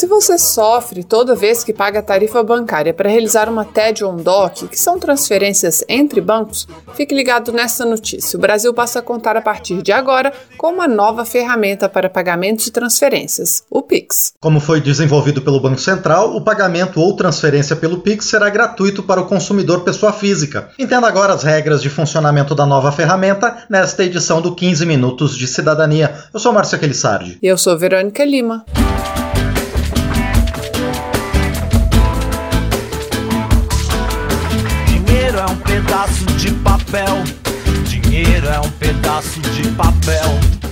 Se você sofre toda vez que paga a tarifa bancária para realizar uma TED ou um DOC, que são transferências entre bancos, fique ligado nessa notícia. O Brasil passa a contar a partir de agora com uma nova ferramenta para pagamentos e transferências, o Pix. Como foi desenvolvido pelo Banco Central, o pagamento ou transferência pelo Pix será gratuito para o consumidor pessoa física. Entenda agora as regras de funcionamento da nova ferramenta nesta edição do 15 Minutos de Cidadania. Eu sou Márcio Aquilissardi. E eu sou Verônica Lima. Pedaço de papel. Dinheiro é um pedaço de papel.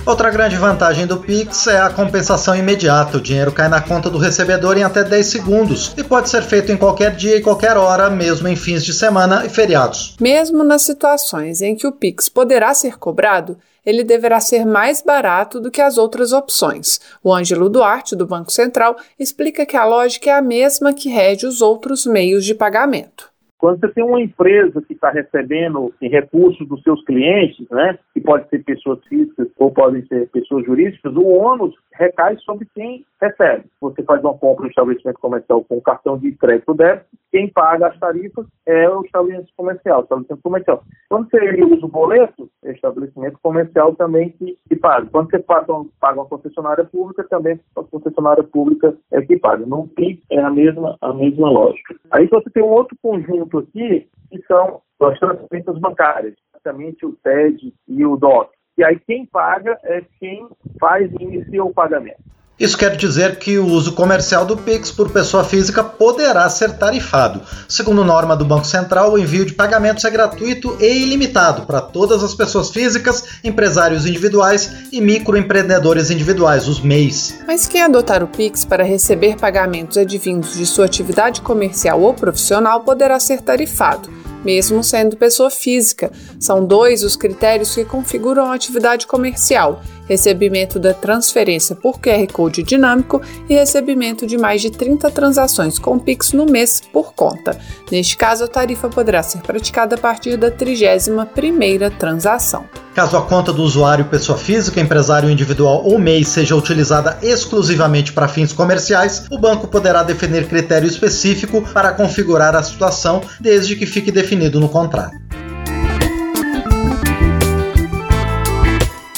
Outra grande vantagem do Pix é a compensação imediata. O dinheiro cai na conta do recebedor em até 10 segundos e pode ser feito em qualquer dia e qualquer hora, mesmo em fins de semana e feriados. Mesmo nas situações em que o Pix poderá ser cobrado, ele deverá ser mais barato do que as outras opções. O Ângelo Duarte, do Banco Central, explica que a lógica é a mesma que rege os outros meios de pagamento. Quando você tem uma empresa que está recebendo em recursos dos seus clientes, né, que pode ser pessoas físicas ou podem ser pessoas jurídicas, o ônus recai sobre quem recebe. Você faz uma compra no estabelecimento comercial com cartão de crédito débito, quem paga as tarifas é o estabelecimento comercial. O estabelecimento comercial. Quando você usa o boleto, é o estabelecimento comercial também que, que paga. Quando você paga, paga uma concessionária pública, também a concessionária pública é que paga. No PIX é a mesma, a mesma lógica. Aí você tem um outro conjunto aqui, que são as transferências bancárias, basicamente o TED e o DOC. E aí quem paga é quem faz e inicia o pagamento. Isso quer dizer que o uso comercial do Pix por pessoa física poderá ser tarifado. Segundo norma do Banco Central, o envio de pagamentos é gratuito e ilimitado para todas as pessoas físicas, empresários individuais e microempreendedores individuais, os MEIs. Mas quem adotar o Pix para receber pagamentos advindos de sua atividade comercial ou profissional poderá ser tarifado, mesmo sendo pessoa física. São dois os critérios que configuram a atividade comercial: recebimento da transferência por QR Code dinâmico e recebimento de mais de 30 transações com Pix no mês por conta. Neste caso, a tarifa poderá ser praticada a partir da 31ª transação. Caso a conta do usuário pessoa física, empresário individual ou MEI seja utilizada exclusivamente para fins comerciais, o banco poderá definir critério específico para configurar a situação, desde que fique definido no contrato.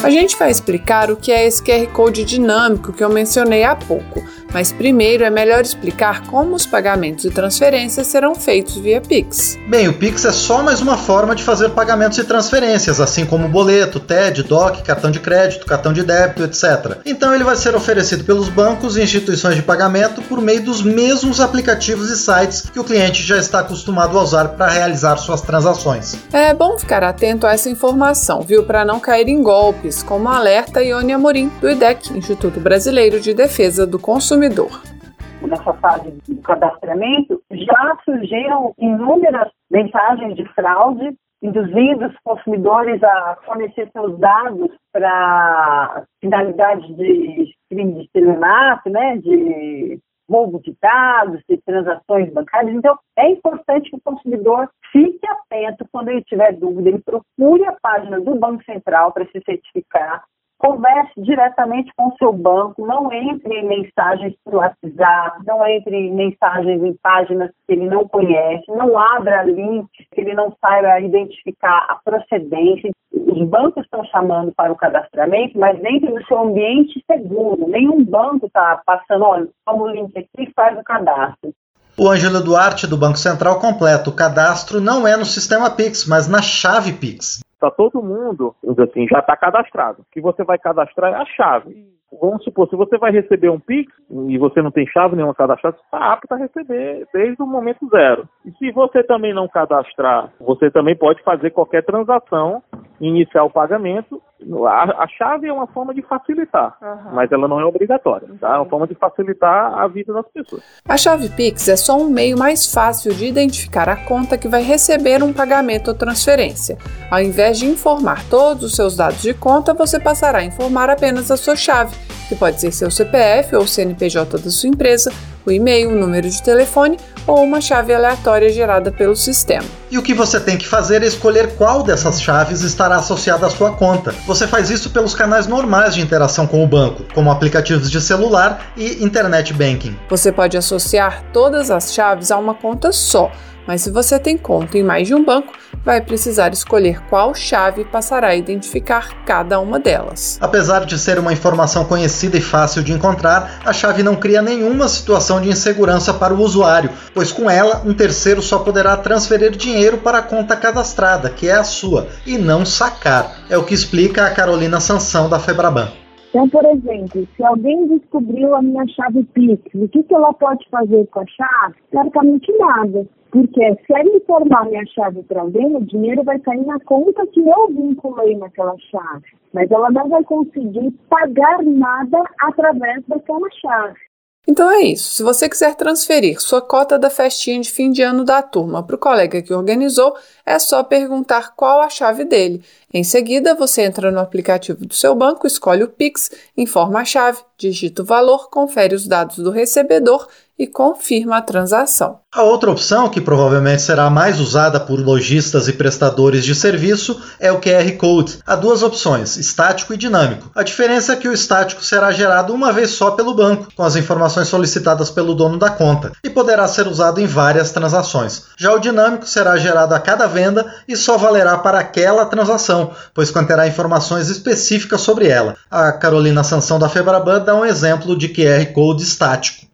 A gente vai explicar o que é esse QR Code dinâmico que eu mencionei há pouco, mas primeiro é melhor explicar como os pagamentos e transferências serão feitos via Pix. Bem, o Pix é só mais uma forma de fazer pagamentos e transferências, assim como boleto, TED, DOC, cartão de crédito, cartão de débito, etc. Então ele vai ser oferecido pelos bancos e instituições de pagamento por meio dos mesmos aplicativos e sites que o cliente já está acostumado a usar para realizar suas transações. É bom ficar atento a essa informação, viu, para não cair em golpes, como alerta Ione Amorim, do IDEC, Instituto Brasileiro de Defesa do Consumidor. Nessa fase do cadastramento, já surgiram inúmeras mensagens de fraude, induzindo os consumidores a fornecer seus dados para finalidades de crime de estelionato, né, de roubo de dados, de transações bancárias. Então, é importante que o consumidor fique atento quando ele tiver dúvida, ele procure a página do Banco Central para se certificar, converse diretamente com o seu banco, não entre em mensagens pelo WhatsApp, não entre em mensagens em páginas que ele não conhece, não abra links que ele não saiba identificar a procedência. Os bancos estão chamando para o cadastramento, mas dentro do seu ambiente seguro. Nenhum banco está passando, olha, toma o link aqui e faz o cadastro. O Ângelo Duarte, do Banco Central, completa: o cadastro não é no sistema Pix, mas na chave Pix. Está todo mundo, assim, já está cadastrado. O que você vai cadastrar é a chave. Vamos supor, se você vai receber um Pix e você não tem chave nenhuma cadastrada, você está apto a receber desde o momento zero. E se você também não cadastrar, você também pode fazer qualquer transação, iniciar o pagamento A, a chave é uma forma de facilitar, uhum. mas ela não é obrigatória, tá? É uma forma de facilitar a vida das pessoas. A chave Pix é só um meio mais fácil de identificar a conta que vai receber um pagamento ou transferência. Ao invés de informar todos os seus dados de conta, você passará a informar apenas a sua chave, que pode ser seu CPF ou CNPJ da sua empresa, o e-mail, o número de telefone ou uma chave aleatória gerada pelo sistema. E o que você tem que fazer é escolher qual dessas chaves estará associada à sua conta. Você faz isso pelos canais normais de interação com o banco, como aplicativos de celular e internet banking. Você pode associar todas as chaves a uma conta só, mas se você tem conta em mais de um banco, vai precisar escolher qual chave passará a identificar cada uma delas. Apesar de ser uma informação conhecida e fácil de encontrar, a chave não cria nenhuma situação de insegurança para o usuário, pois com ela, um terceiro só poderá transferir dinheiro para a conta cadastrada, que é a sua, e não sacar. É o que explica a Carolina Sansão da Febraban. Então, por exemplo, se alguém descobriu a minha chave Pix, o que, que ela pode fazer com a chave? Certamente nada. Porque se ela informar minha chave para alguém, o dinheiro vai cair na conta que eu vinculei naquela chave. Mas ela não vai conseguir pagar nada através daquela chave. Então é isso. Se você quiser transferir sua cota da festinha de fim de ano da turma para o colega que organizou, é só perguntar qual a chave dele. Em seguida, você entra no aplicativo do seu banco, escolhe o Pix, informa a chave, digita o valor, confere os dados do recebedor e confirma a transação. A outra opção, que provavelmente será mais usada por lojistas e prestadores de serviço, é o QR Code. Há duas opções, estático e dinâmico. A diferença é que o estático será gerado uma vez só pelo banco, com as informações solicitadas pelo dono da conta, e poderá ser usado em várias transações. Já o dinâmico será gerado a cada venda e só valerá para aquela transação, pois conterá informações específicas sobre ela. A Carolina Sansão da Febraban dá um exemplo de QR Code estático.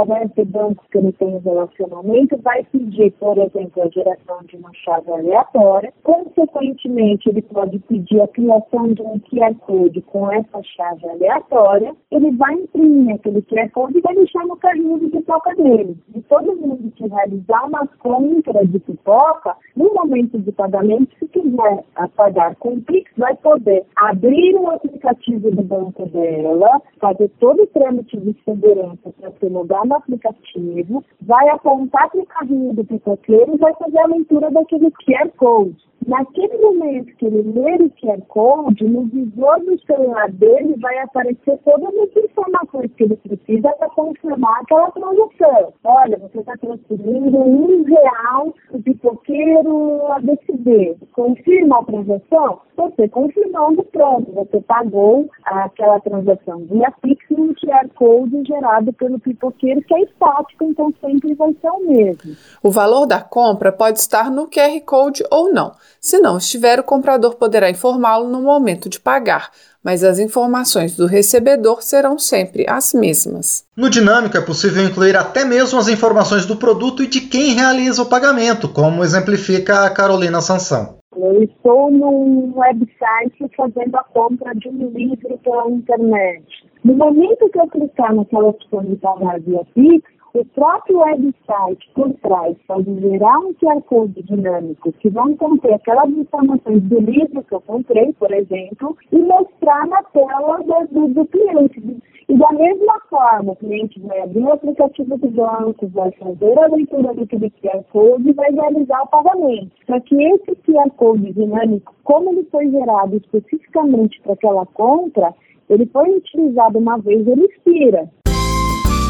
Através do banco que ele tem relacionamento, vai pedir, por exemplo, a geração de uma chave aleatória. Consequentemente, ele pode pedir a criação de um QR Code com essa chave aleatória. Ele vai imprimir aquele QR Code e vai deixar no carrinho de pipoca dele. E todo mundo que realizar uma compra de pipoca, no momento de pagamento, se quiser pagar com o Pix, vai poder abrir o aplicativo do banco dela, fazer todo o trâmite de segurança para se no aplicativo, vai apontar para o carrinho do pipoqueiro e vai fazer a leitura daquele QR Code. Naquele momento que ele ler o QR Code, no visor do celular dele vai aparecer todas as informações que ele precisa para confirmar aquela transação. Olha, você está transferindo um real do pipoqueiro ABCD. Confirma a transação? Você confirmando, pronto, você pagou aquela transação via Pix no QR Code gerado pelo pipoqueiro, que é estático, então sempre vai ser o mesmo. O valor da compra pode estar no QR Code ou não. Se não estiver, o comprador poderá informá-lo no momento de pagar, mas as informações do recebedor serão sempre as mesmas. No dinâmico é possível incluir até mesmo as informações do produto e de quem realiza o pagamento, como exemplifica a Carolina Sansão. Eu estou num website fazendo a compra de um livro pela internet. No momento que eu clicar naquela opção de pagar via Pix, o próprio website por trás pode gerar um QR Code dinâmico que vão conter aquelas informações do livro que eu comprei, por exemplo, e mostrar na tela do, do cliente. E da mesma forma, o cliente vai abrir o aplicativo do banco, vai fazer a leitura do QR Code e vai realizar o pagamento. Só que esse QR Code dinâmico, como ele foi gerado especificamente para aquela compra, ele foi utilizado uma vez, ele expira.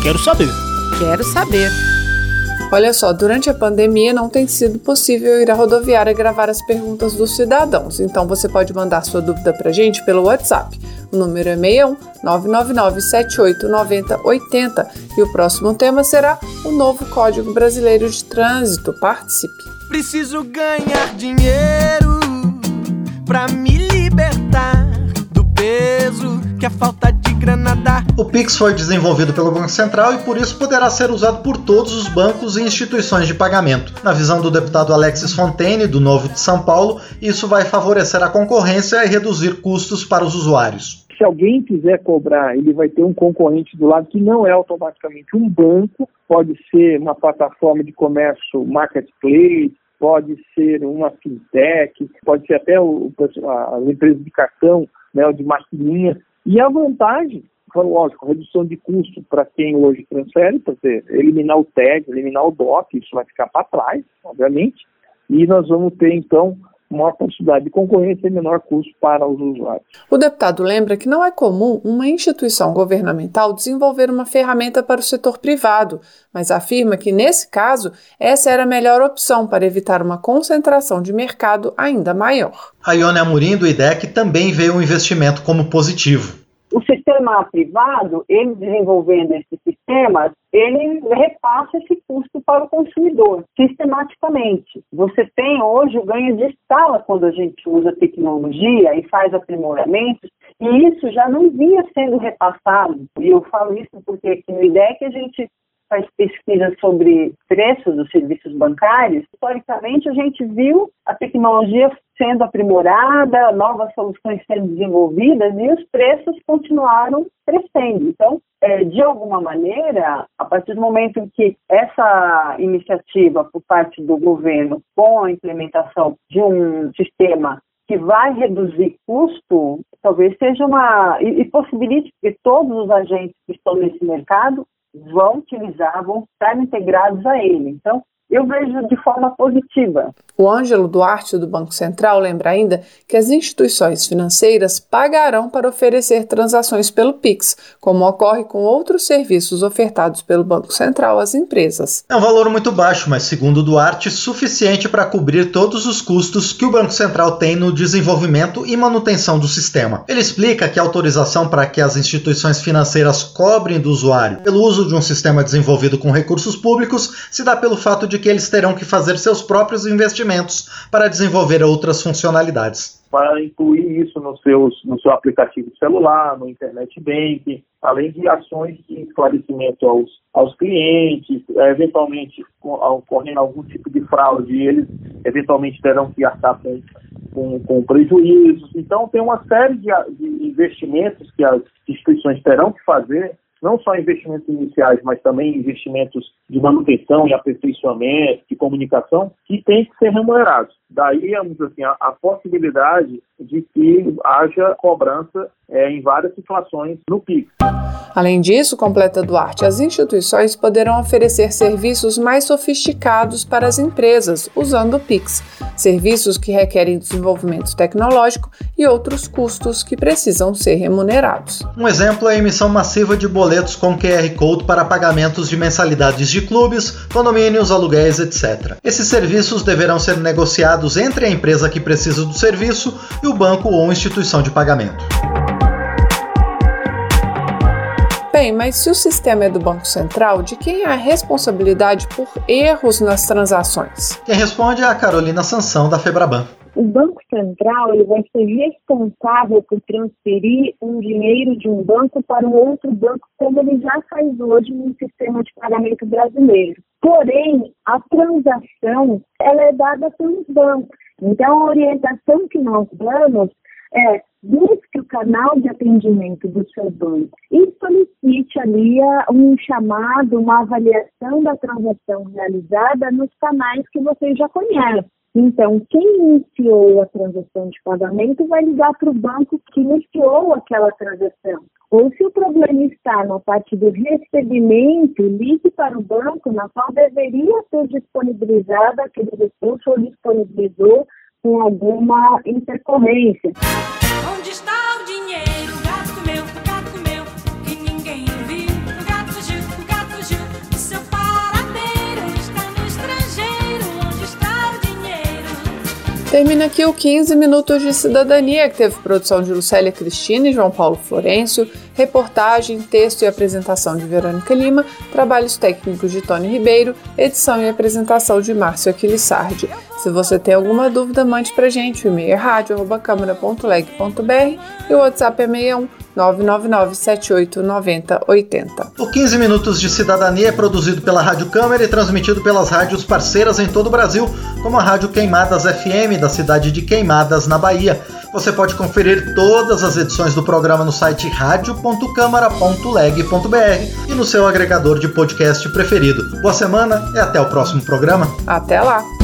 Quero saber. Quero saber. Olha só, durante a pandemia não tem sido possível ir à rodoviária gravar as perguntas dos cidadãos, então você pode mandar sua dúvida para a gente pelo WhatsApp. O número é 61 999 789080 e o próximo tema será o novo Código Brasileiro de Trânsito. Participe. Preciso ganhar dinheiro para me libertar do peso que a falta de grana dá. O Pix foi desenvolvido pelo Banco Central e por isso poderá ser usado por todos os bancos e instituições de pagamento. Na visão do deputado Alexis Fontaine, do Novo de São Paulo, isso vai favorecer a concorrência e reduzir custos para os usuários. Se alguém quiser cobrar, ele vai ter um concorrente do lado que não é automaticamente um banco, pode ser uma plataforma de comércio marketplace, pode ser uma fintech, pode ser até o, as empresas de cartão, né, de maquininha. E a vantagem, lógico, redução de custo para quem hoje transfere, para eliminar o TED, eliminar o DOC, isso vai ficar para trás, obviamente. E nós vamos ter, então, maior quantidade de concorrência e menor custo para os usuários. O deputado lembra que não é comum uma instituição governamental desenvolver uma ferramenta para o setor privado, mas afirma que, nesse caso, essa era a melhor opção para evitar uma concentração de mercado ainda maior. A Ione Amorim, do IDEC, também vê o investimento como positivo. O sistema privado, ele desenvolvendo esses sistemas, ele repassa esse custo para o consumidor, sistematicamente. Você tem hoje o ganho de escala quando a gente usa tecnologia e faz aprimoramentos, e isso já não vinha sendo repassado. E eu falo isso porque aqui no IDEC a gente faz pesquisa sobre preços dos serviços bancários, historicamente a gente viu a tecnologia sendo aprimorada, novas soluções sendo desenvolvidas e os preços continuaram crescendo. Então, é, de alguma maneira, a partir do momento em que essa iniciativa por parte do governo com a implementação de um sistema que vai reduzir custo, talvez seja uma. e, e possibilite que todos os agentes que estão nesse mercado vão utilizar, vão estar integrados a ele. Então, eu vejo de forma positiva. O Ângelo Duarte, do Banco Central, lembra ainda que as instituições financeiras pagarão para oferecer transações pelo Pix, como ocorre com outros serviços ofertados pelo Banco Central às empresas. É um valor muito baixo, mas, segundo Duarte, suficiente para cobrir todos os custos que o Banco Central tem no desenvolvimento e manutenção do sistema. Ele explica que a autorização para que as instituições financeiras cobrem do usuário pelo uso de um sistema desenvolvido com recursos públicos se dá pelo fato de que eles terão que fazer seus próprios investimentos para desenvolver outras funcionalidades. Para incluir isso no, seus, no seu aplicativo celular, no internet banking, além de ações de esclarecimento aos, aos clientes, é, eventualmente ocorrendo algum tipo de fraude, eles eventualmente terão que arcar com, com, com prejuízos. Então, tem uma série de, de investimentos que as instituições terão que fazer não só investimentos iniciais, mas também investimentos de manutenção e aperfeiçoamento, de comunicação, que tem que ser remunerados. Daí, assim, a, a possibilidade de que haja cobrança é, em várias situações no PIX. Além disso, completa Duarte, as instituições poderão oferecer serviços mais sofisticados para as empresas usando o Pix, serviços que requerem desenvolvimento tecnológico e outros custos que precisam ser remunerados. Um exemplo é a emissão massiva de boletos com QR Code para pagamentos de mensalidades de clubes, condomínios, aluguéis, etc. Esses serviços deverão ser negociados entre a empresa que precisa do serviço e o banco ou instituição de pagamento. Bem, mas se o sistema é do Banco Central, de quem é a responsabilidade por erros nas transações? Quem responde é a Carolina Sansão, da Febraban. O Banco Central ele vai ser responsável por transferir um dinheiro de um banco para um outro banco, como ele já faz hoje no sistema de pagamento brasileiro. Porém, a transação ela é dada pelos bancos. Então, a orientação que nós damos é busque o canal de atendimento do seu banco e solicite ali um chamado, uma avaliação da transação realizada nos canais que você já conhece. Então, quem iniciou a transação de pagamento vai ligar para o banco que iniciou aquela transação. Ou se o problema está na parte do recebimento, ligue para o banco na qual deveria ser disponibilizado aquele recurso ou disponibilizou com alguma intercorrência. Onde está Termina aqui o 15 Minutos de Cidadania, que teve produção de Lucélia Cristina e João Paulo Florencio, reportagem, texto e apresentação de Verônica Lima, trabalhos técnicos de Tony Ribeiro, edição e apresentação de Márcio Aquilissardi. Se você tem alguma dúvida, mande pra gente. O e-mail é rádio.câmara.leg.br e o WhatsApp é 61 999789080. O 15 Minutos de Cidadania é produzido pela Rádio Câmara e transmitido pelas rádios parceiras em todo o Brasil, como a Rádio Queimadas FM, da cidade de Queimadas, na Bahia. Você pode conferir todas as edições do programa no site radio.câmara.leg.br e no seu agregador de podcast preferido. Boa semana e até o próximo programa. Até lá!